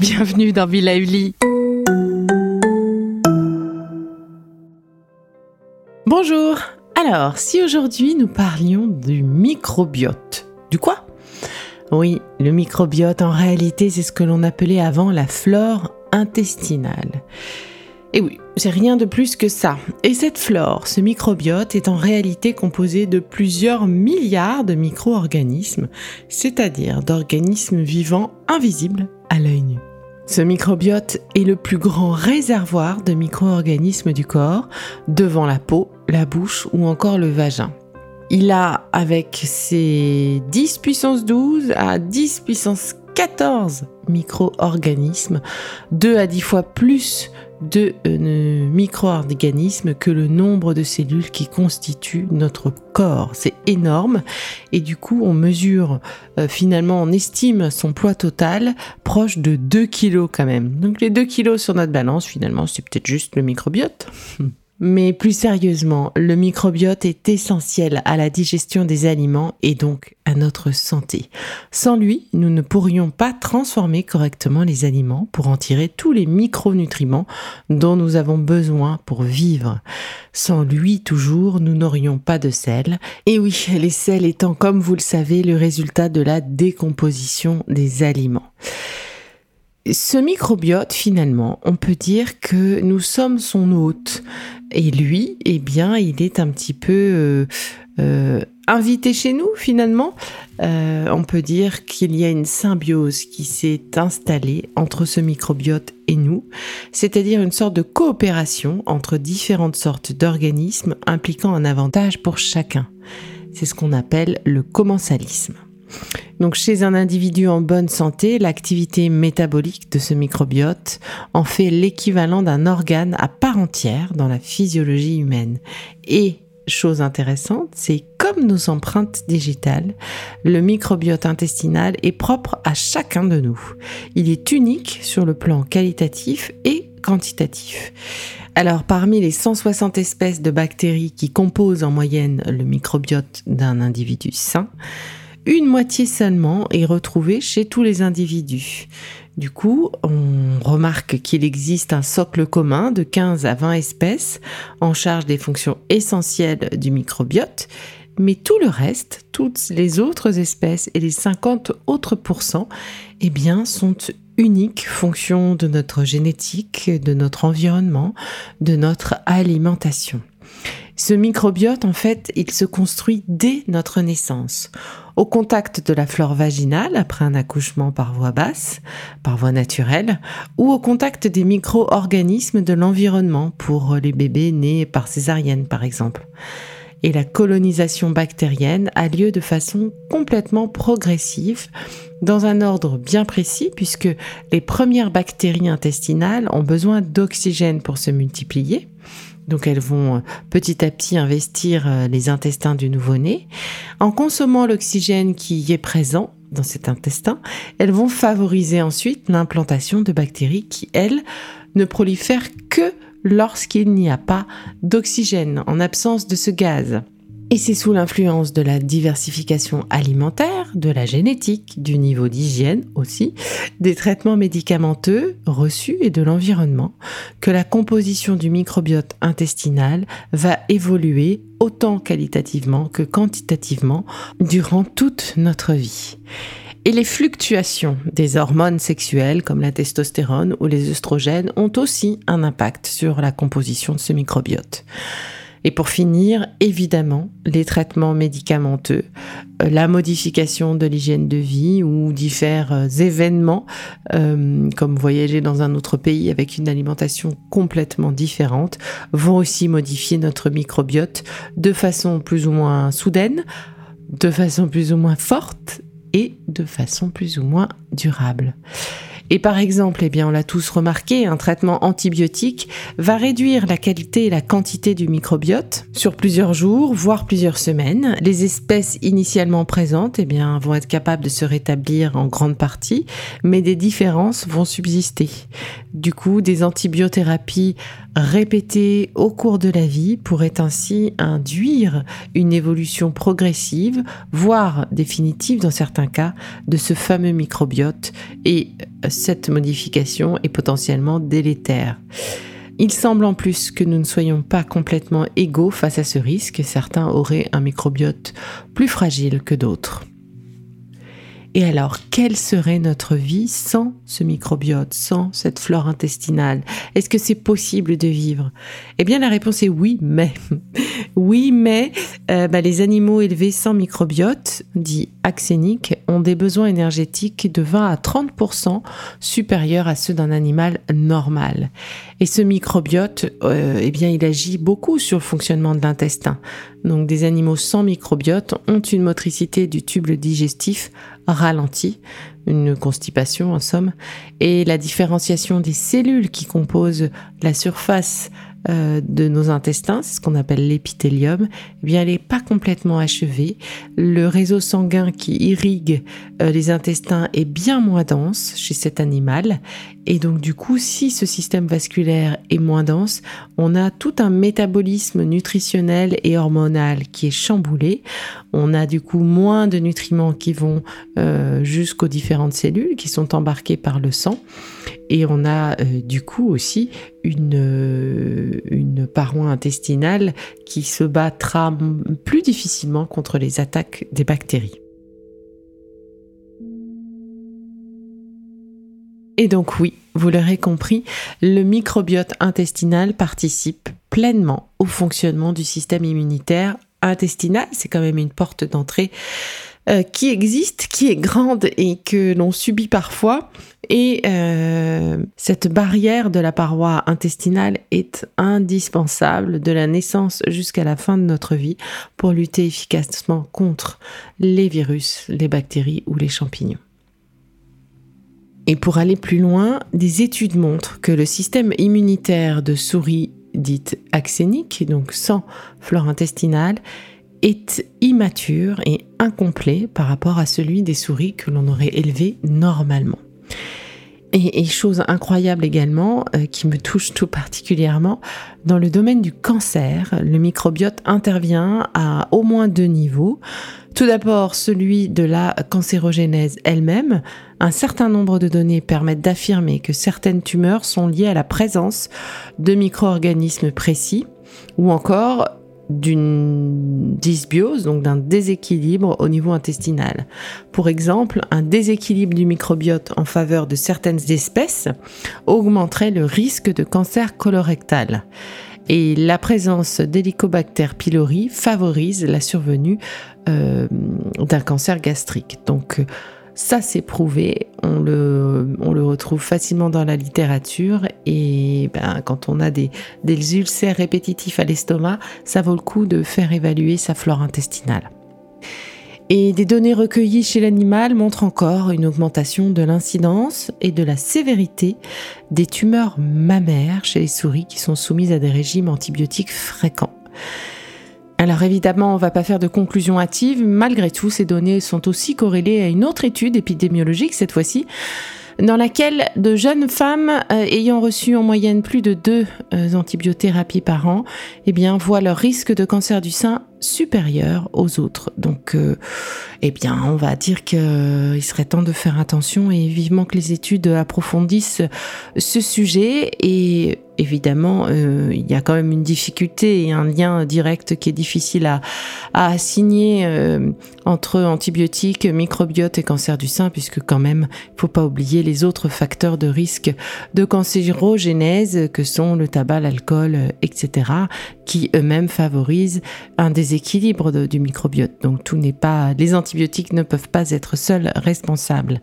Bienvenue dans Villa Uli. Bonjour alors, si aujourd'hui nous parlions du microbiote, du quoi? Oui, le microbiote, en réalité, c'est ce que l'on appelait avant la flore intestinale. Et oui, c'est rien de plus que ça. Et cette flore, ce microbiote, est en réalité composé de plusieurs milliards de micro-organismes, c'est-à-dire d'organismes vivants invisibles à l'œil nu. Ce microbiote est le plus grand réservoir de micro-organismes du corps, devant la peau, la bouche ou encore le vagin. Il a, avec ses 10 puissance 12 à 10 puissance 14 micro-organismes, 2 à 10 fois plus de euh, micro-organismes que le nombre de cellules qui constituent notre corps. C'est énorme et du coup on mesure euh, finalement, on estime son poids total proche de 2 kilos quand même. Donc les 2 kilos sur notre balance finalement c'est peut-être juste le microbiote. Mais plus sérieusement, le microbiote est essentiel à la digestion des aliments et donc à notre santé. Sans lui, nous ne pourrions pas transformer correctement les aliments pour en tirer tous les micronutriments dont nous avons besoin pour vivre. Sans lui, toujours, nous n'aurions pas de sel. Et oui, les sels étant, comme vous le savez, le résultat de la décomposition des aliments. Ce microbiote, finalement, on peut dire que nous sommes son hôte. Et lui, eh bien, il est un petit peu euh, euh, invité chez nous, finalement. Euh, on peut dire qu'il y a une symbiose qui s'est installée entre ce microbiote et nous, c'est-à-dire une sorte de coopération entre différentes sortes d'organismes impliquant un avantage pour chacun. C'est ce qu'on appelle le commensalisme. Donc chez un individu en bonne santé, l'activité métabolique de ce microbiote en fait l'équivalent d'un organe à part entière dans la physiologie humaine. Et chose intéressante, c'est comme nos empreintes digitales, le microbiote intestinal est propre à chacun de nous. Il est unique sur le plan qualitatif et quantitatif. Alors, parmi les 160 espèces de bactéries qui composent en moyenne le microbiote d'un individu sain, une moitié seulement est retrouvée chez tous les individus. Du coup, on remarque qu'il existe un socle commun de 15 à 20 espèces en charge des fonctions essentielles du microbiote, mais tout le reste, toutes les autres espèces et les 50 autres pourcents, eh bien, sont uniques fonction de notre génétique, de notre environnement, de notre alimentation. Ce microbiote, en fait, il se construit dès notre naissance, au contact de la flore vaginale après un accouchement par voie basse, par voie naturelle, ou au contact des micro-organismes de l'environnement pour les bébés nés par césarienne, par exemple. Et la colonisation bactérienne a lieu de façon complètement progressive, dans un ordre bien précis, puisque les premières bactéries intestinales ont besoin d'oxygène pour se multiplier donc elles vont euh, petit à petit investir euh, les intestins du nouveau-né. En consommant l'oxygène qui y est présent dans cet intestin, elles vont favoriser ensuite l'implantation de bactéries qui, elles, ne prolifèrent que lorsqu'il n'y a pas d'oxygène, en absence de ce gaz. Et c'est sous l'influence de la diversification alimentaire, de la génétique, du niveau d'hygiène aussi, des traitements médicamenteux reçus et de l'environnement que la composition du microbiote intestinal va évoluer autant qualitativement que quantitativement durant toute notre vie. Et les fluctuations des hormones sexuelles comme la testostérone ou les œstrogènes ont aussi un impact sur la composition de ce microbiote. Et pour finir, évidemment, les traitements médicamenteux, euh, la modification de l'hygiène de vie ou divers euh, événements, euh, comme voyager dans un autre pays avec une alimentation complètement différente, vont aussi modifier notre microbiote de façon plus ou moins soudaine, de façon plus ou moins forte et de façon plus ou moins durable. Et par exemple, eh bien, on l'a tous remarqué, un traitement antibiotique va réduire la qualité et la quantité du microbiote sur plusieurs jours, voire plusieurs semaines. Les espèces initialement présentes, eh bien, vont être capables de se rétablir en grande partie, mais des différences vont subsister. Du coup, des antibiothérapies répétées au cours de la vie pourraient ainsi induire une évolution progressive, voire définitive dans certains cas, de ce fameux microbiote et cette modification est potentiellement délétère. Il semble en plus que nous ne soyons pas complètement égaux face à ce risque. Certains auraient un microbiote plus fragile que d'autres. Et alors, quelle serait notre vie sans ce microbiote, sans cette flore intestinale? Est-ce que c'est possible de vivre? Eh bien, la réponse est oui, mais. oui, mais euh, bah, les animaux élevés sans microbiote, dits axéniques, ont des besoins énergétiques de 20 à 30% supérieurs à ceux d'un animal normal. Et ce microbiote, euh, eh bien, il agit beaucoup sur le fonctionnement de l'intestin. Donc, des animaux sans microbiote ont une motricité du tube digestif ralenti, une constipation en somme, et la différenciation des cellules qui composent la surface euh, de nos intestins, c'est ce qu'on appelle l'épithélium, eh bien elle n'est pas complètement achevée. Le réseau sanguin qui irrigue euh, les intestins est bien moins dense chez cet animal et donc du coup, si ce système vasculaire est moins dense, on a tout un métabolisme nutritionnel et hormonal qui est chamboulé. On a du coup moins de nutriments qui vont euh, jusqu'aux différentes cellules qui sont embarquées par le sang. Et on a euh, du coup aussi euh, une paroi intestinale qui se battra plus difficilement contre les attaques des bactéries. Et donc oui, vous l'aurez compris, le microbiote intestinal participe pleinement au fonctionnement du système immunitaire intestinal. C'est quand même une porte d'entrée euh, qui existe, qui est grande et que l'on subit parfois. Et euh, cette barrière de la paroi intestinale est indispensable de la naissance jusqu'à la fin de notre vie pour lutter efficacement contre les virus, les bactéries ou les champignons. Et pour aller plus loin, des études montrent que le système immunitaire de souris dites axéniques, donc sans flore intestinale, est immature et incomplet par rapport à celui des souris que l'on aurait élevées normalement. Et, chose incroyable également, euh, qui me touche tout particulièrement, dans le domaine du cancer, le microbiote intervient à au moins deux niveaux. Tout d'abord, celui de la cancérogénèse elle-même. Un certain nombre de données permettent d'affirmer que certaines tumeurs sont liées à la présence de micro-organismes précis, ou encore d'une dysbiose, donc d'un déséquilibre au niveau intestinal. Pour exemple, un déséquilibre du microbiote en faveur de certaines espèces augmenterait le risque de cancer colorectal. Et la présence d'Helicobacter pylori favorise la survenue euh, d'un cancer gastrique. Donc, ça, c'est prouvé. On le, retrouve facilement dans la littérature. Et ben, quand on a des ulcères répétitifs à l'estomac, ça vaut le coup de faire évaluer sa flore intestinale. Et des données recueillies chez l'animal montrent encore une augmentation de l'incidence et de la sévérité des tumeurs mammaires chez les souris qui sont soumises à des régimes antibiotiques fréquents. Alors évidemment, on ne va pas faire de conclusion hâtive. Malgré tout, ces données sont aussi corrélées à une autre étude épidémiologique cette fois-ci, dans laquelle de jeunes femmes euh, ayant reçu en moyenne plus de deux euh, antibiothérapies par an, eh bien, voient leur risque de cancer du sein supérieur aux autres. Donc, euh, eh bien, on va dire qu'il serait temps de faire attention et vivement que les études approfondissent ce sujet et évidemment, euh, il y a quand même une difficulté et un lien direct qui est difficile à, à assigner euh, entre antibiotiques, microbiote et cancer du sein, puisque quand même, il faut pas oublier les autres facteurs de risque de cancérogénèse que sont le tabac, l'alcool, etc., qui eux-mêmes favorisent un déséquilibre du microbiote. Donc tout n'est pas, les antibiotiques ne peuvent pas être seuls responsables.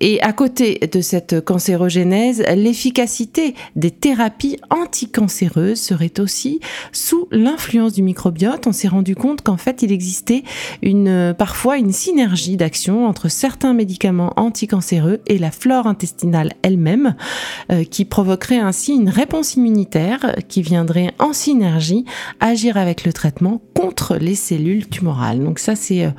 Et à côté de cette cancérogénèse, l'efficacité des thérapies anticancéreuses serait aussi sous l'influence du microbiote. On s'est rendu compte qu'en fait, il existait une, parfois une synergie d'action entre certains médicaments anticancéreux et la flore intestinale elle-même, euh, qui provoquerait ainsi une réponse immunitaire qui viendrait en synergie agir avec le traitement contre les cellules tumorales. Donc ça, c'est... Euh,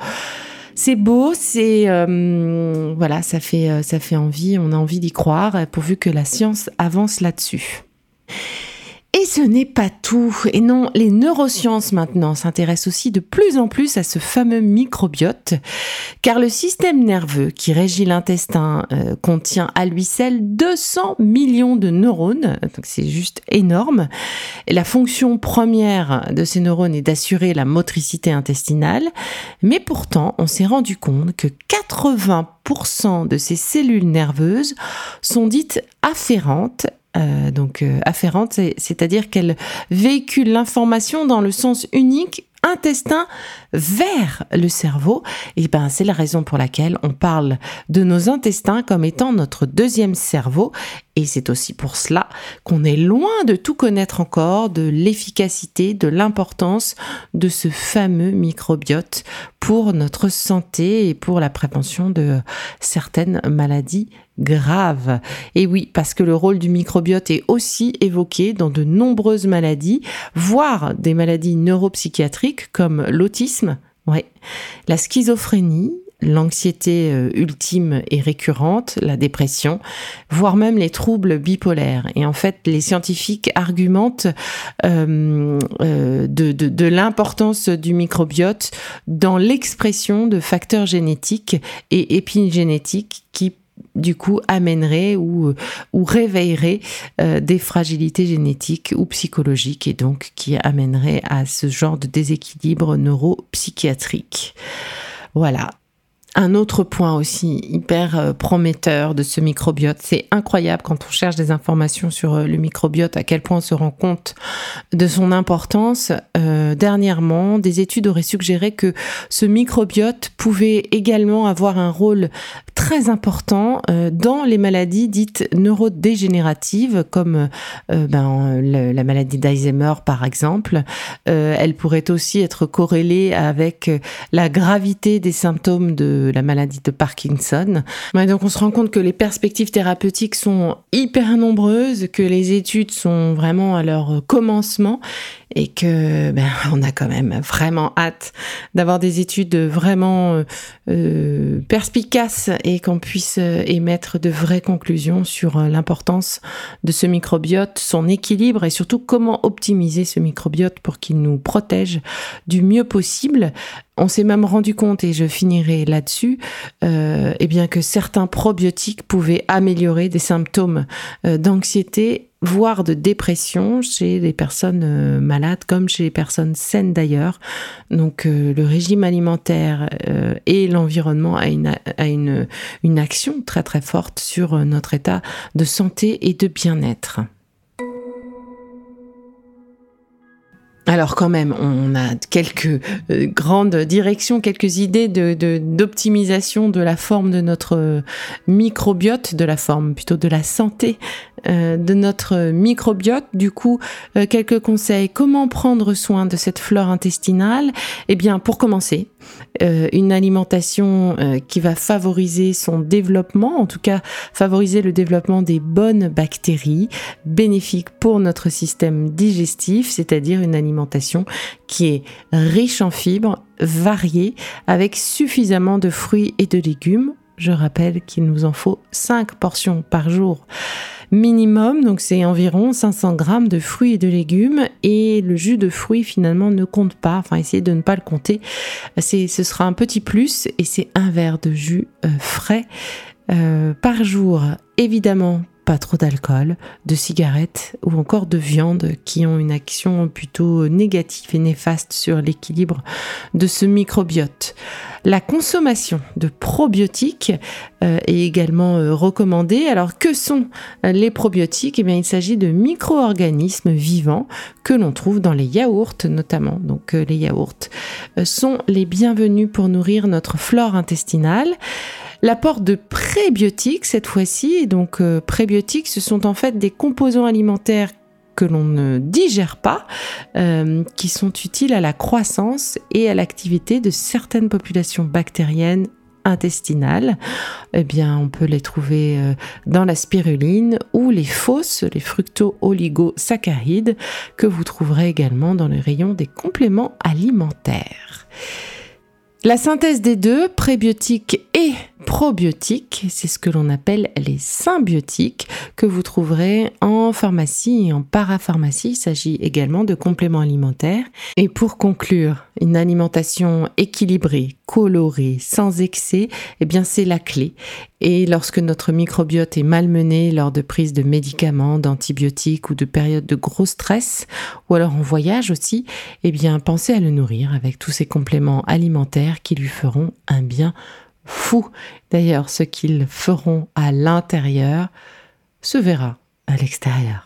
c'est beau, c'est euh, voilà, euh, ça fait envie, on a envie d'y croire, pourvu que la science avance là-dessus. Et ce n'est pas tout. Et non, les neurosciences maintenant s'intéressent aussi de plus en plus à ce fameux microbiote, car le système nerveux qui régit l'intestin euh, contient à lui seul 200 millions de neurones, c'est juste énorme. Et la fonction première de ces neurones est d'assurer la motricité intestinale, mais pourtant on s'est rendu compte que 80% de ces cellules nerveuses sont dites afférentes euh, donc euh, afférente, c'est-à-dire qu'elle véhicule l'information dans le sens unique intestin vers le cerveau, et ben c'est la raison pour laquelle on parle de nos intestins comme étant notre deuxième cerveau et c'est aussi pour cela qu'on est loin de tout connaître encore de l'efficacité, de l'importance de ce fameux microbiote pour notre santé et pour la prévention de certaines maladies graves. Et oui, parce que le rôle du microbiote est aussi évoqué dans de nombreuses maladies, voire des maladies neuropsychiatriques comme l'autisme, ouais, la schizophrénie, l'anxiété euh, ultime et récurrente, la dépression, voire même les troubles bipolaires. Et en fait, les scientifiques argumentent euh, euh, de, de, l'importance du microbiote dans l'expression de facteurs génétiques et épigénétiques qui du coup amènerait ou, ou réveillerait des fragilités génétiques ou psychologiques et donc qui amènerait à ce genre de déséquilibre neuropsychiatrique. Voilà. Un autre point aussi hyper euh, prometteur de ce microbiote, c'est incroyable quand on cherche des informations sur euh, le microbiote, à quel point on se rend compte de son importance. Euh, dernièrement, des études auraient suggéré que ce microbiote pouvait également avoir un rôle très important euh, dans les maladies dites neurodégénératives, comme ben, la maladie d'Alzheimer par exemple. elle pourrait aussi être corrélée avec la gravité des symptômes de la maladie de Parkinson. donc on se rend compte que les perspectives thérapeutiques sont hyper nombreuses, que les études sont vraiment à leur commencement et que ben, on a quand même vraiment hâte d'avoir des études vraiment euh, euh, perspicaces et qu'on puisse euh, émettre de vraies conclusions sur l'importance de ce microbiote, son équilibre et surtout comment optimiser ce microbiote pour qu'il nous protège du mieux possible. On s'est même rendu compte, et je finirai là-dessus, euh, eh bien que certains probiotiques pouvaient améliorer des symptômes d'anxiété voire de dépression chez les personnes euh, malades comme chez les personnes saines d'ailleurs. Donc euh, le régime alimentaire euh, et l'environnement a, une, a une, une action très très forte sur notre état de santé et de bien-être. Alors quand même, on a quelques euh, grandes directions, quelques idées de, d'optimisation de, la forme de notre microbiote, de la forme plutôt de la santé euh, de notre microbiote. Du coup, euh, quelques conseils. Comment prendre soin de cette flore intestinale? Eh bien, pour commencer, une alimentation qui va favoriser son développement, en tout cas favoriser le développement des bonnes bactéries bénéfiques pour notre système digestif, c'est-à-dire une alimentation qui est riche en fibres, variée, avec suffisamment de fruits et de légumes. Je rappelle qu'il nous en faut 5 portions par jour minimum, donc c'est environ 500 grammes de fruits et de légumes. Et le jus de fruits finalement ne compte pas, enfin essayez de ne pas le compter. Ce sera un petit plus et c'est un verre de jus euh, frais euh, par jour. Évidemment, pas trop d'alcool, de cigarettes ou encore de viande qui ont une action plutôt négative et néfaste sur l'équilibre de ce microbiote. La consommation de probiotiques euh, est également euh, recommandée. Alors que sont euh, les probiotiques? Eh bien, il s'agit de micro-organismes vivants que l'on trouve dans les yaourts notamment. Donc les yaourts sont les bienvenus pour nourrir notre flore intestinale. L'apport de prébiotiques cette fois-ci, donc prébiotiques, ce sont en fait des composants alimentaires que l'on ne digère pas, euh, qui sont utiles à la croissance et à l'activité de certaines populations bactériennes intestinales, eh bien, on peut les trouver euh, dans la spiruline ou les fausses, les fructo-oligosaccharides, que vous trouverez également dans les rayons des compléments alimentaires. La synthèse des deux, prébiotiques et probiotiques, c'est ce que l'on appelle les symbiotiques que vous trouverez en pharmacie et en parapharmacie. Il s'agit également de compléments alimentaires. Et pour conclure, une alimentation équilibrée, colorée, sans excès, eh bien c'est la clé. Et lorsque notre microbiote est malmené lors de prise de médicaments, d'antibiotiques ou de périodes de gros stress, ou alors en voyage aussi, eh bien pensez à le nourrir avec tous ces compléments alimentaires qui lui feront un bien fou. D'ailleurs, ce qu'ils feront à l'intérieur se verra à l'extérieur.